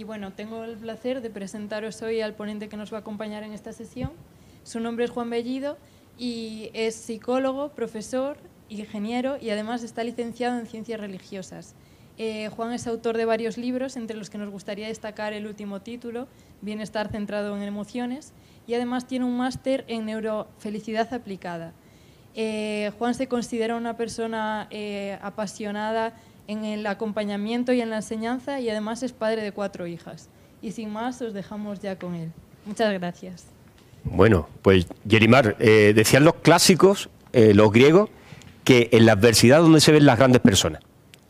Y bueno, tengo el placer de presentaros hoy al ponente que nos va a acompañar en esta sesión. Su nombre es Juan Bellido y es psicólogo, profesor, ingeniero y además está licenciado en ciencias religiosas. Eh, Juan es autor de varios libros, entre los que nos gustaría destacar el último título, Bienestar centrado en emociones, y además tiene un máster en neurofelicidad aplicada. Eh, Juan se considera una persona eh, apasionada en el acompañamiento y en la enseñanza y además es padre de cuatro hijas. Y sin más, os dejamos ya con él. Muchas gracias. Bueno, pues Yerimar, decían los clásicos, los griegos, que en la adversidad donde se ven las grandes personas.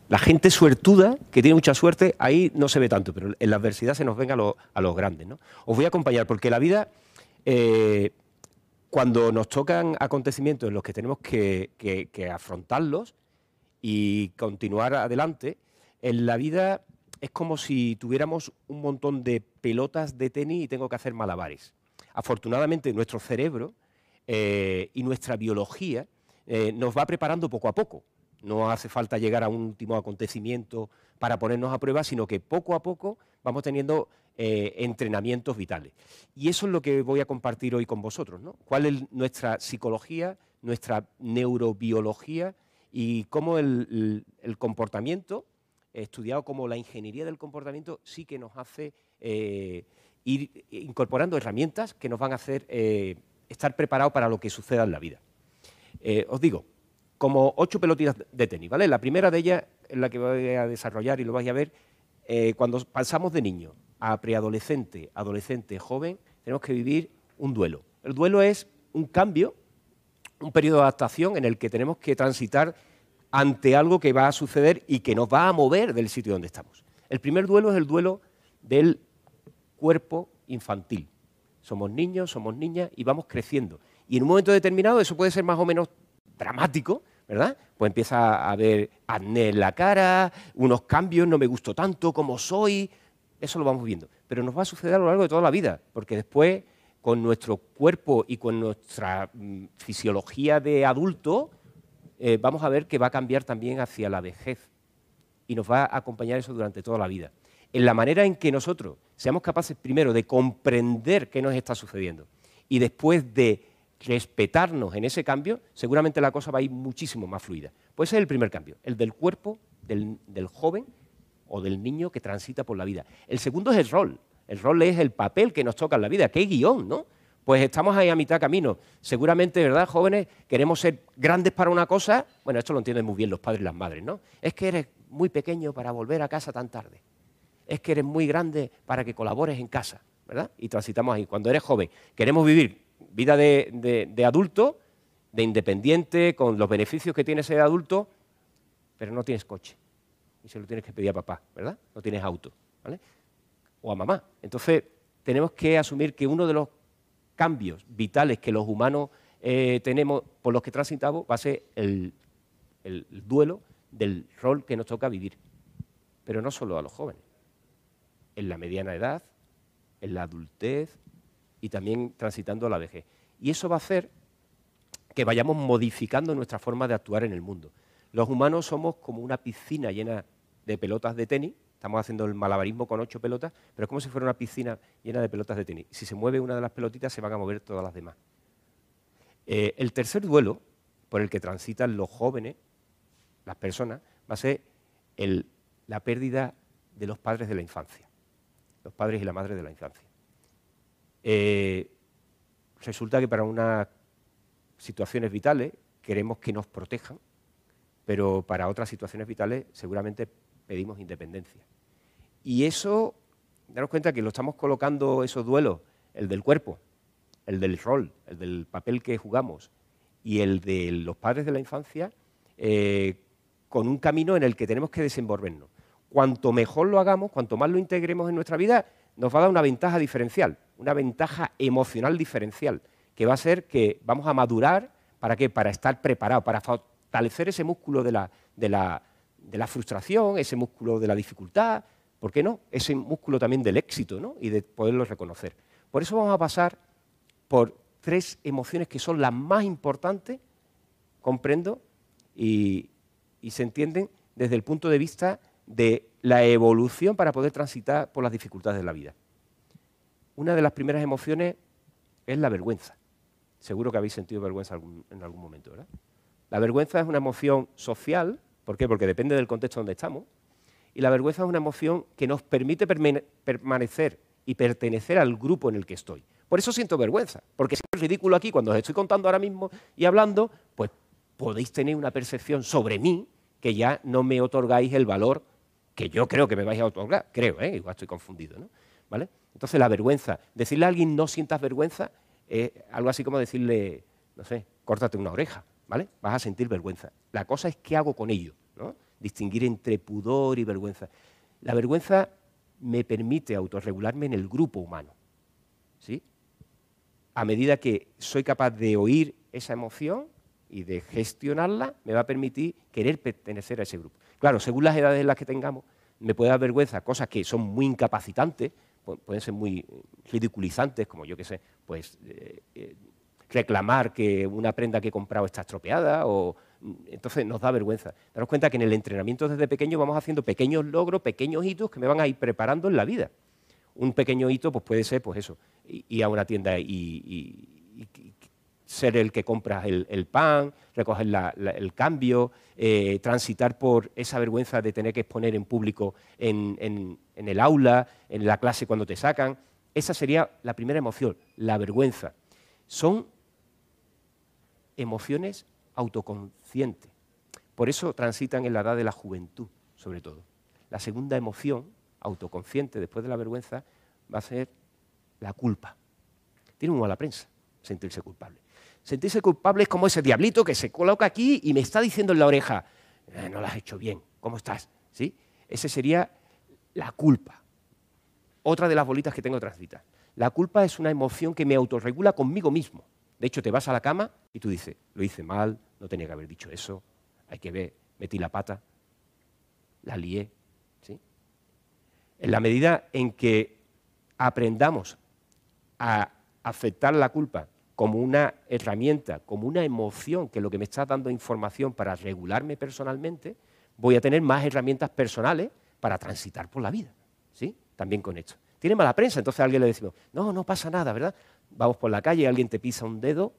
La gente suertuda, que tiene mucha suerte, ahí no se ve tanto, pero en la adversidad se nos ven a, los grandes. ¿no? Os voy a acompañar, porque la vida, eh, cuando nos tocan acontecimientos en los que tenemos que, afrontarlos y continuar adelante, en la vida es como si tuviéramos un montón de pelotas de tenis y tengo que hacer malabares. Afortunadamente, nuestro cerebro eh, y nuestra biología eh, nos va preparando poco a poco. No hace falta llegar a un último acontecimiento para ponernos a prueba, sino que poco a poco vamos teniendo eh, entrenamientos vitales. Y eso es lo que voy a compartir hoy con vosotros. ¿no? ¿Cuál es nuestra psicología, nuestra neurobiología y cómo el, comportamiento, estudiado como la ingeniería del comportamiento, sí que nos hace eh, ir incorporando herramientas que nos van a hacer eh, estar preparados para lo que suceda en la vida. os digo, como ocho pelotitas de tenis, ¿vale? La primera de ellas es la que voy a desarrollar y lo vais a ver. Eh, cuando pasamos de niño a preadolescente, adolescente, joven, tenemos que vivir un duelo. El duelo es un cambio, un periodo de adaptación en el que tenemos que transitar ante algo que va a suceder y que nos va a mover del sitio donde estamos. El primer duelo es el duelo del cuerpo infantil. Somos niños, somos niñas y vamos creciendo. Y en un momento determinado eso puede ser más o menos dramático, ¿verdad? Pues empieza a haber acné en la cara, unos cambios, no me gustó tanto como soy, eso lo vamos viendo. Pero nos va a suceder a lo largo de toda la vida, porque después, con nuestro cuerpo y con nuestra mm, fisiología de adulto, eh, vamos a ver que va a cambiar también hacia la vejez. Y nos va a acompañar eso durante toda la vida. En la manera en que nosotros seamos capaces primero de comprender qué nos está sucediendo y después de respetarnos en ese cambio, seguramente la cosa va a ir muchísimo más fluida. Pues ese es el primer cambio, el del cuerpo del, joven o del niño que transita por la vida. El segundo es el rol. El rol es el papel que nos toca en la vida. ¿Qué guion, no? Pues estamos ahí a mitad camino. Seguramente, ¿verdad, jóvenes? Queremos ser grandes para una cosa. Bueno, esto lo entienden muy bien los padres y las madres, ¿no? Es que eres muy pequeño para volver a casa tan tarde. Es que eres muy grande para que colabores en casa, ¿verdad? Y transitamos ahí. Cuando eres joven, queremos vivir vida de, adulto, de independiente, con los beneficios que tiene ser adulto, pero no tienes coche. Y se lo tienes que pedir a papá, ¿verdad? No tienes auto, ¿vale? O a mamá. Entonces, tenemos que asumir que uno de los cambios vitales que los humanos eh, tenemos, por los que transitamos, va a ser el, el duelo del rol que nos toca vivir. Pero no solo a los jóvenes. En la mediana edad, en la adultez, y también transitando la vejez. Y eso va a hacer que vayamos modificando nuestra forma de actuar en el mundo. Los humanos somos como una piscina llena de pelotas de tenis, estamos haciendo el malabarismo con ocho pelotas, pero es como si fuera una piscina llena de pelotas de tenis. Si se mueve una de las pelotitas, se van a mover todas las demás. Eh, el tercer duelo por el que transitan los jóvenes, las personas, va a ser la pérdida de los padres de la infancia, los padres y la madre de la infancia. Eh, resulta que para unas situaciones vitales queremos que nos protejan, pero para otras situaciones vitales seguramente pedimos independencia. Y eso, daros cuenta que lo estamos colocando esos duelos, el del cuerpo, el del rol, el del papel que jugamos y el de los padres de la infancia, eh, con un camino en el que tenemos que desenvolvernos. Cuanto mejor lo hagamos, cuanto más lo integremos en nuestra vida, nos va a dar una ventaja diferencial, una ventaja emocional diferencial, que va a ser que vamos a madurar, ¿para qué? Para estar preparados, para fortalecer ese músculo de la, de la, frustración, ese músculo de la dificultad, ¿por qué no? Ese músculo también del éxito, ¿no? Y de poderlo reconocer. Por eso vamos a pasar por tres emociones que son las más importantes, comprendo, y, y se entienden desde el punto de vista de la evolución para poder transitar por las dificultades de la vida. Una de las primeras emociones es la vergüenza. Seguro que habéis sentido vergüenza en algún momento, ¿verdad? La vergüenza es una emoción social, ¿por qué? Porque depende del contexto donde estamos, y la vergüenza es una emoción que nos permite permanecer y pertenecer al grupo en el que estoy. Por eso siento vergüenza, porque si es ridículo aquí cuando os estoy contando ahora mismo y hablando, pues podéis tener una percepción sobre mí que ya no me otorgáis el valor que yo creo que me vais a otorgar. Creo, ¿eh? igual estoy confundido. ¿no? ¿Vale? Entonces la vergüenza, decirle a alguien no sientas vergüenza, es algo así como decirle, no sé, córtate una oreja, ¿vale? Vas a sentir vergüenza. La cosa es qué hago con ello, ¿no? Distinguir entre pudor y vergüenza. La vergüenza me permite autorregularme en el grupo humano, ¿sí? A medida que soy capaz de oír esa emoción y de gestionarla, me va a permitir querer pertenecer a ese grupo. Claro, según las edades en las que tengamos, me puede dar vergüenza cosas que son muy incapacitantes, pueden ser muy ridiculizantes, como yo que sé, pues eh, eh, reclamar que una prenda que he comprado está estropeada o entonces nos da vergüenza. Daros cuenta que en el entrenamiento desde pequeño vamos haciendo pequeños logros, pequeños hitos que me van a ir preparando en la vida. Un pequeño hito pues puede ser pues eso, ir a una tienda y, ser el que compra el, pan, recoger el cambio, eh, transitar por esa vergüenza de tener que exponer en público en, el aula, en la clase cuando te sacan. Esa sería la primera emoción, la vergüenza. Son emociones autoconscientes. Por eso transitan en la edad de la juventud, sobre todo. La segunda emoción, autoconsciente, después de la vergüenza, va a ser la culpa. Tiene muy mala prensa sentirse culpable. Sentirse culpable es como ese diablito que se coloca aquí y me está diciendo en la oreja, eh, no lo has hecho bien, ¿cómo estás? ¿Sí? Ese sería la culpa. Otra de las bolitas que tengo transita. La culpa es una emoción que me autorregula conmigo mismo. De hecho, te vas a la cama y tú dices, lo hice mal, no tenía que haber dicho eso, hay que ver, metí la pata, la lié. ¿sí? En la medida en que aprendamos a aceptar la culpa como una herramienta, como una emoción, que es lo que me está dando información para regularme personalmente, voy a tener más herramientas personales para transitar por la vida. ¿Sí? También con esto. Tiene mala prensa, entonces a alguien le decimos, no, no pasa nada, ¿verdad? Vamos por la calle alguien te pisa un dedo,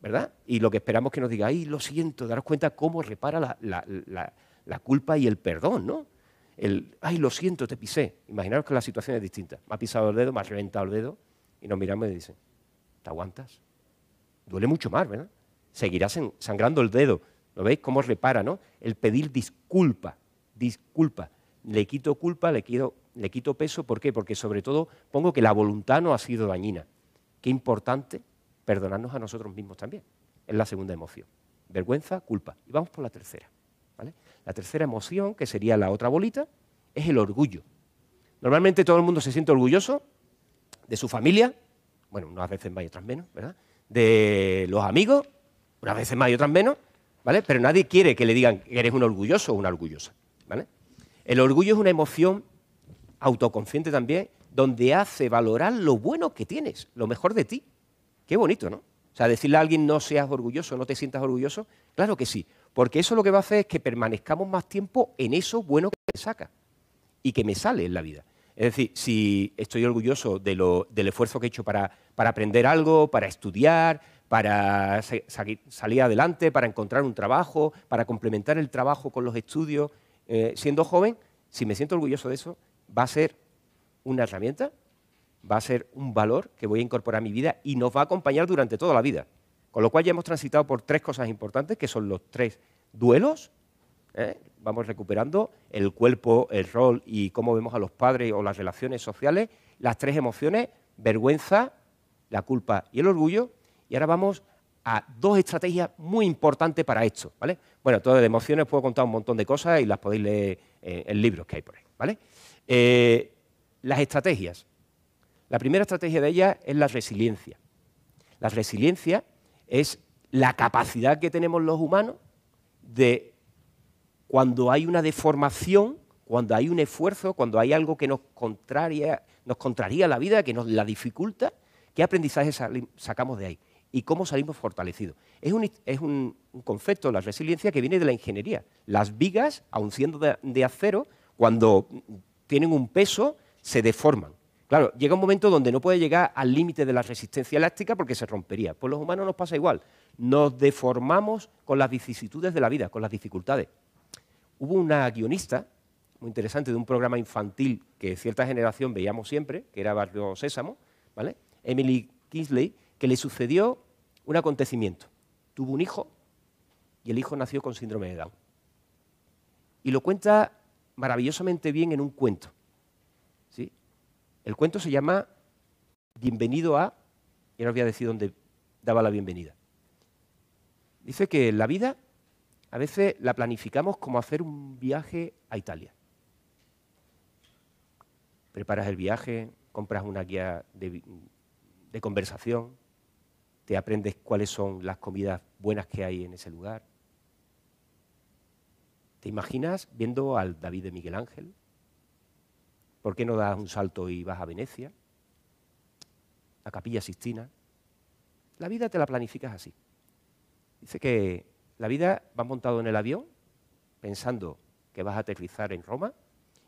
¿verdad? Y lo que esperamos es que nos diga, ay, lo siento, daros cuenta cómo repara la, culpa y el perdón, ¿no? El, ay, lo siento, te pisé. Imaginaros que la situación es distinta. Me ha pisado el dedo, me ha reventado el dedo, y nos miramos y dicen, ¿Te aguantas? Duele mucho más, ¿verdad? Seguirá sangrando el dedo. ¿Lo veis cómo repara, no? El pedir disculpa, disculpa. Le quito culpa, le quito, le quito peso. ¿Por qué? Porque sobre todo pongo que la voluntad no ha sido dañina. Qué importante perdonarnos a nosotros mismos también. Es la segunda emoción. Vergüenza, culpa. Y vamos por la tercera. ¿vale? La tercera emoción, que sería la otra bolita, es el orgullo. Normalmente todo el mundo se siente orgulloso de su familia, bueno, unas veces más y otras menos, ¿verdad? De los amigos, unas veces más y otras menos, ¿vale? Pero nadie quiere que le digan que eres un orgulloso o una orgullosa, ¿vale? El orgullo es una emoción autoconsciente también, donde hace valorar lo bueno que tienes, lo mejor de ti. Qué bonito, ¿no? O sea, decirle a alguien no seas orgulloso, no te sientas orgulloso, claro que sí, porque eso lo que va a hacer es que permanezcamos más tiempo en eso bueno que me saca y que me sale en la vida. Es decir, si estoy orgulloso del esfuerzo que he hecho para, aprender algo, para estudiar, para salir adelante, para encontrar un trabajo, para complementar el trabajo con los estudios, eh, siendo joven, si me siento orgulloso de eso, va a ser una herramienta, va a ser un valor que voy a incorporar a mi vida y nos va a acompañar durante toda la vida. Con lo cual ya hemos transitado por tres cosas importantes, que son los tres duelos, ¿eh? vamos recuperando el cuerpo, el rol y cómo vemos a los padres o las relaciones sociales, las tres emociones, vergüenza, la culpa y el orgullo. Y ahora vamos a dos estrategias muy importantes para esto, ¿vale? Bueno, todo de emociones puedo contar un montón de cosas y las podéis leer en libros que hay por ahí, ¿vale? Eh, las estrategias. La primera estrategia de ellas es la resiliencia. La resiliencia es la capacidad que tenemos los humanos de cuando hay una deformación, cuando hay un esfuerzo, cuando hay algo que nos, contraria, nos contraría la vida, que nos la dificulta, ¿qué aprendizaje sacamos de ahí? ¿Y cómo salimos fortalecidos? Es un, concepto, la resiliencia, que viene de la ingeniería. Las vigas, aun siendo de, acero, cuando tienen un peso, se deforman. Claro, llega un momento donde no puede llegar al límite de la resistencia elástica porque se rompería. Pues los humanos nos pasa igual. Nos deformamos con las vicisitudes de la vida, con las dificultades. Hubo una guionista muy interesante de un programa infantil que cierta generación veíamos siempre, que era Barrio Sésamo. Emily Kingsley, que le sucedió un acontecimiento. Tuvo un hijo y el hijo nació con síndrome de Down. Y lo cuenta maravillosamente bien en un cuento. ¿sí? El cuento se llama Bienvenido a, y ahora os voy a decir dónde daba la bienvenida. Dice que la vida a veces la planificamos como hacer un viaje a Italia. Preparas el viaje, compras una guía de conversación, te aprendes cuáles son las comidas buenas que hay en ese lugar. ¿Te imaginas viendo al David de Miguel Ángel? ¿Por qué no das un salto y vas a Venecia? A Capilla Sistina. La vida te la planificas así. Dice que la vida va montado en el avión pensando que vas a aterrizar en Roma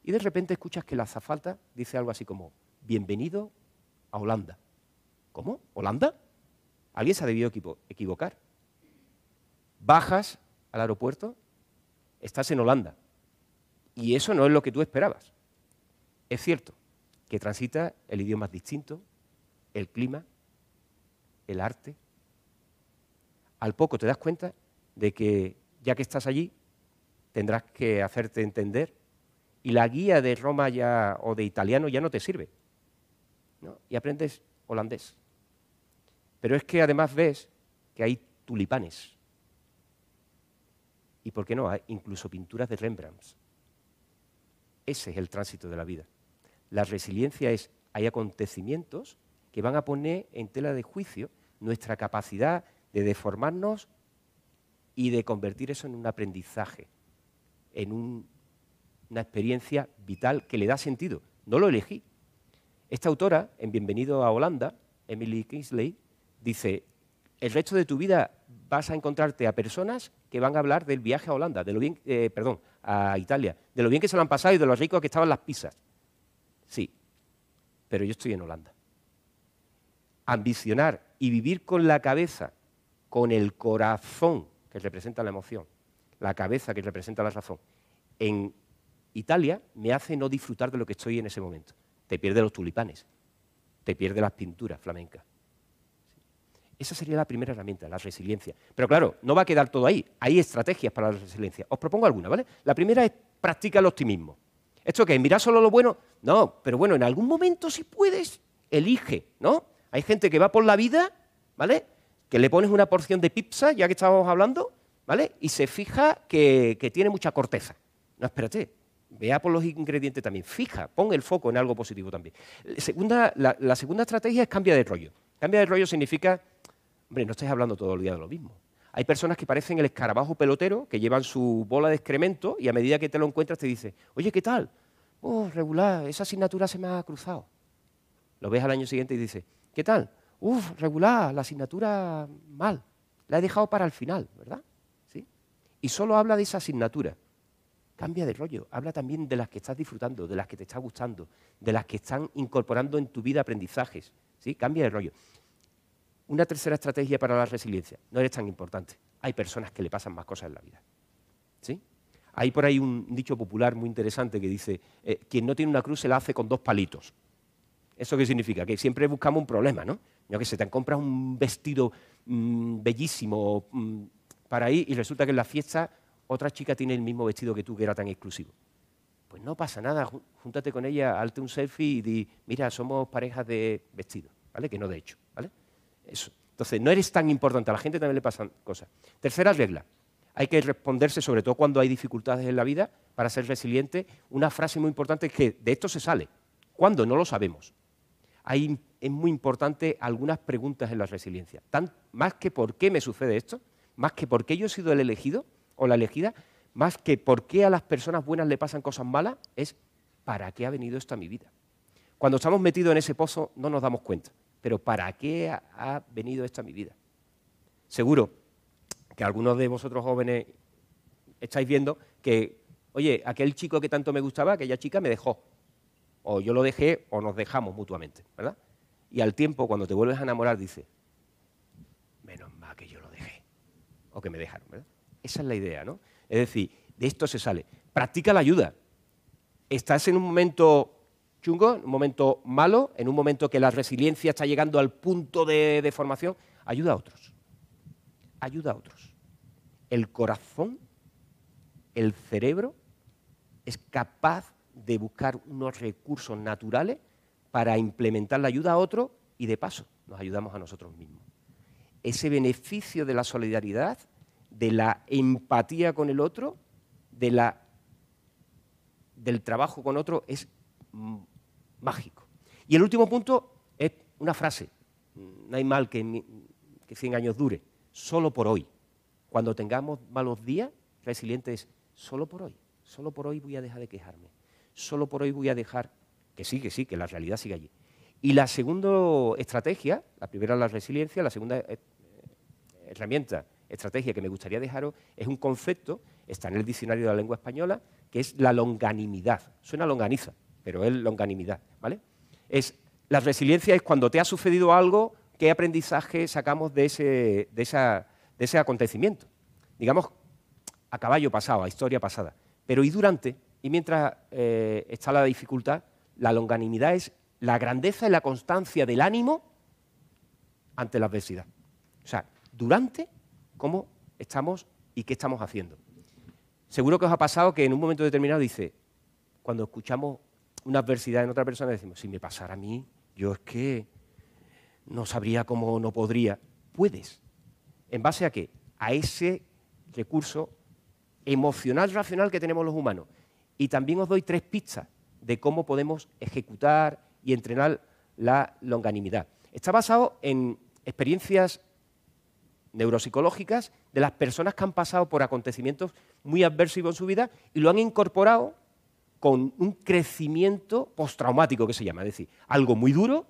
y de repente escuchas que la azafata dice algo así como, bienvenido a Holanda. ¿Cómo? ¿Holanda? Alguien se ha debido equivocar. Bajas al aeropuerto, estás en Holanda. Y eso no es lo que tú esperabas. Es cierto que transita el idioma distinto, el clima, el arte. Al poco te das cuenta de que ya que estás allí, tendrás que hacerte entender y la guía de Roma ya, o de italiano ya no te sirve. Y aprendes holandés. Pero es que además ves que hay tulipanes. Y por qué no, hay incluso pinturas de Rembrandt. Ese es el tránsito de la vida. La resiliencia es, hay acontecimientos que van a poner en tela de juicio nuestra capacidad de deformarnos y de convertir eso en un aprendizaje, en una experiencia vital que le da sentido. No lo elegí. Esta autora, en Bienvenido a Holanda, Emily Kingsley, dice, el resto de tu vida vas a encontrarte a personas que van a hablar del viaje a Holanda, de lo bien, eh, perdón, a Italia, de lo bien que se lo han pasado y de lo ricos que estaban las pizzas. Sí, pero yo estoy en Holanda. Ambicionar y vivir con la cabeza, con el corazón que representa la emoción, la cabeza que representa la razón, en Italia me hace no disfrutar de lo que estoy en ese momento. Te pierde los tulipanes, te pierde las pinturas flamencas. Esa sería la primera herramienta, la resiliencia. Pero claro, no va a quedar todo ahí. Hay estrategias para la resiliencia. Os propongo alguna, ¿vale? La primera es practica el optimismo. ¿Esto qué? ¿Mirar solo lo bueno? No, pero bueno, en algún momento si puedes, elige, ¿no? Hay gente que va por la vida, ¿vale? Que le pones una porción de pizza, ya que estábamos hablando, ¿vale? Y se fija que, tiene mucha corteza. No, espérate, vea por los ingredientes también. Fija, pon el foco en algo positivo también. Segunda, la, la segunda estrategia es cambia de rollo. Cambia de rollo significa Hombre, no estáis hablando todo el día de lo mismo. Hay personas que parecen el escarabajo pelotero, que llevan su bola de excremento y a medida que te lo encuentras te dice, oye, ¿qué tal? Oh, regular, esa asignatura se me ha cruzado. Lo ves al año siguiente y dice, ¿qué tal? Uf, regular, la asignatura mal. La he dejado para el final, ¿verdad? ¿Sí? Y solo habla de esa asignatura. Cambia de rollo. Habla también de las que estás disfrutando, de las que te está gustando, de las que están incorporando en tu vida aprendizajes. ¿Sí? Cambia de rollo. Una tercera estrategia para la resiliencia. No eres tan importante. Hay personas que le pasan más cosas en la vida. ¿Sí? Hay por ahí un dicho popular muy interesante que dice, eh, quien no tiene una cruz se la hace con dos palitos. ¿Eso qué significa? Que siempre buscamos un problema, ¿no? Yo que se te compras un vestido mm, bellísimo mm, para ir y resulta que en la fiesta otra chica tiene el mismo vestido que tú, que era tan exclusivo. Pues no pasa nada, júntate con ella, halte un selfie y di, mira, somos parejas de vestido, ¿vale? Que no de hecho. Entonces, no eres tan importante, a la gente también le pasan cosas. Tercera regla, hay que responderse, sobre todo cuando hay dificultades en la vida, para ser resiliente. Una frase muy importante es que de esto se sale. ¿Cuándo? No lo sabemos. Hay, es muy importante algunas preguntas en la resiliencia. más que por qué me sucede esto, más que por qué yo he sido el elegido o la elegida, más que por qué a las personas buenas le pasan cosas malas, es ¿para qué ha venido esto a mi vida? Cuando estamos metidos en ese pozo no nos damos cuenta pero ¿para qué ha, venido esto a mi vida? Seguro que algunos de vosotros jóvenes estáis viendo que oye, aquel chico que tanto me gustaba, aquella chica me dejó. O yo lo dejé o nos dejamos mutuamente, ¿verdad? Y al tiempo, cuando te vuelves a enamorar, dices, menos mal que yo lo dejé. O que me dejaron. Esa es la idea, ¿no? Es decir, de esto se sale. Practica la ayuda. Estás en un momento chungo, en un momento malo, en un momento que la resiliencia está llegando al punto de, de formación, ayuda a otros. Ayuda a otros. El corazón, el cerebro, es capaz de buscar unos recursos naturales para implementar la ayuda a otro y de paso nos ayudamos a nosotros mismos. Ese beneficio de la solidaridad, de la empatía con el otro, de la, del trabajo con otro es mm, mágico. Y el último punto es una frase, no hay mal que, que 100 años dure, solo por hoy. Cuando tengamos malos días, resiliente es solo por hoy, solo por hoy voy a dejar de quejarme, solo por hoy voy a dejar que sí, que sí, que la realidad sigue allí. Y la segunda estrategia, la primera la resiliencia, la segunda eh, herramienta, estrategia que me gustaría dejaros es un concepto, está en el diccionario de la lengua española, que es la longanimidad. Suena longaniza, pero es longanimidad, ¿vale? Es, la resiliencia es cuando te ha sucedido algo, qué aprendizaje sacamos de ese, de ese acontecimiento. Digamos, a caballo pasado, a historia pasada. Pero y durante, y mientras eh, está la dificultad, la longanimidad es la grandeza y la constancia del ánimo ante la adversidad. O sea, durante, cómo estamos y qué estamos haciendo. Seguro que os ha pasado que en un momento determinado dice, cuando escuchamos una adversidad en otra persona, decimos, si me pasara a mí, yo es que no sabría cómo no podría. Puedes. ¿En base a qué? A ese recurso emocional racional que tenemos los humanos. Y también os doy tres pistas de cómo podemos ejecutar y entrenar la longanimidad. Está basado en experiencias neuropsicológicas de las personas que han pasado por acontecimientos muy adversos en su vida y lo han incorporado con un crecimiento postraumático que se llama, es decir, algo muy duro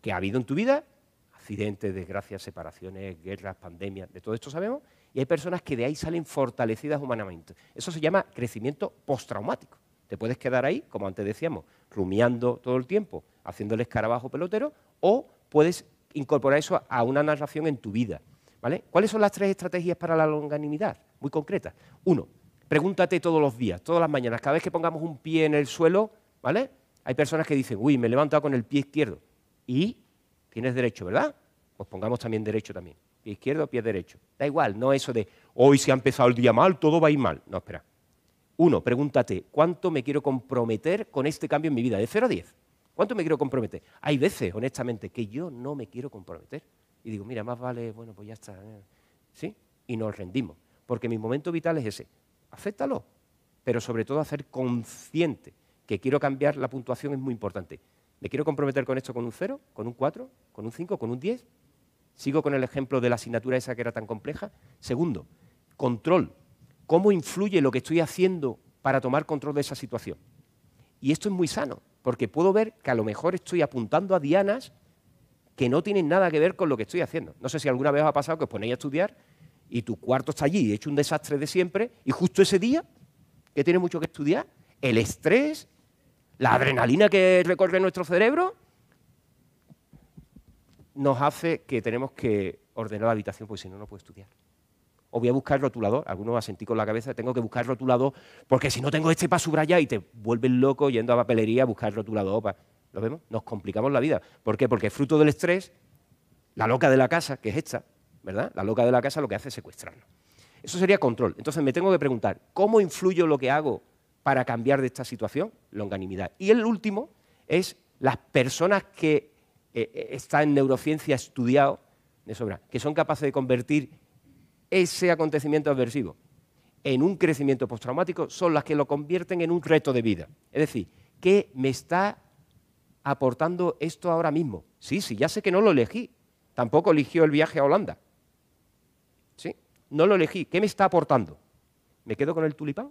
que ha habido en tu vida, accidentes, desgracias, separaciones, guerras, pandemias, de todo esto sabemos, y hay personas que de ahí salen fortalecidas humanamente. Eso se llama crecimiento postraumático. Te puedes quedar ahí, como antes decíamos, rumiando todo el tiempo, haciendo el escarabajo pelotero, o puedes incorporar eso a una narración en tu vida. ¿vale? ¿Cuáles son las tres estrategias para la longanimidad? Muy concretas. Uno, pregúntate todos los días, todas las mañanas, cada vez que pongamos un pie en el suelo, ¿vale? Hay personas que dicen, uy, me he levantado con el pie izquierdo. Y tienes derecho, ¿verdad? Pues pongamos también derecho también. Pie izquierdo, pie derecho. Da igual, no eso de, hoy se ha empezado el día mal, todo va a ir mal. No, espera. Uno, pregúntate, ¿cuánto me quiero comprometer con este cambio en mi vida? De 0 a 10. ¿Cuánto me quiero comprometer? Hay veces, honestamente, que yo no me quiero comprometer. Y digo, mira, más vale, bueno, pues ya está. ¿eh? ¿Sí? Y nos rendimos. Porque mi momento vital es ese. Acéptalo. Pero sobre todo hacer consciente que quiero cambiar la puntuación es muy importante. ¿Me quiero comprometer con esto con un 0, con un 4, con un 5, con un 10? Sigo con el ejemplo de la asignatura esa que era tan compleja. Segundo, control cómo influye lo que estoy haciendo para tomar control de esa situación. Y esto es muy sano, porque puedo ver que a lo mejor estoy apuntando a dianas que no tienen nada que ver con lo que estoy haciendo. No sé si alguna vez os ha pasado que os ponéis a estudiar y tu cuarto está allí, hecho un desastre de siempre, y justo ese día, que tiene mucho que estudiar, el estrés, la adrenalina que recorre nuestro cerebro, nos hace que tenemos que ordenar la habitación, porque si no, no puedo estudiar o voy a buscar rotulador. Algunos a sentir con la cabeza, tengo que buscar rotulador, porque si no tengo este para subrayar y te vuelves loco yendo a papelería a buscar rotulador. ¿Lo vemos? Nos complicamos la vida. ¿Por qué? Porque fruto del estrés, la loca de la casa, que es esta, ¿verdad? La loca de la casa lo que hace es secuestrarnos. Eso sería control. Entonces me tengo que preguntar, ¿cómo influyo lo que hago para cambiar de esta situación? Longanimidad. Y el último es las personas que eh, eh, están en neurociencia estudiado de sobra, que son capaces de convertir ese acontecimiento adversivo en un crecimiento postraumático son las que lo convierten en un reto de vida. Es decir, ¿qué me está aportando esto ahora mismo? Sí, sí, ya sé que no lo elegí. Tampoco eligió el viaje a Holanda. No lo elegí. ¿Qué me está aportando? ¿Me quedo con el tulipán?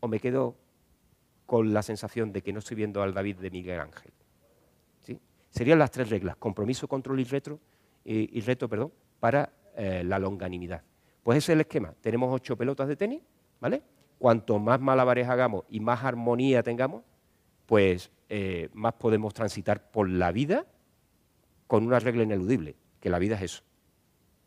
¿O me quedo con la sensación de que no estoy viendo al David de Miguel Ángel? ¿Sí? Serían las tres reglas, compromiso, control y, retro, y reto perdón, para eh, la longanimidad. Pues ese es el esquema. Tenemos ocho pelotas de tenis, ¿vale? cuanto más malabares hagamos y más armonía tengamos, pues eh, más podemos transitar por la vida con una regla ineludible, que la vida es eso,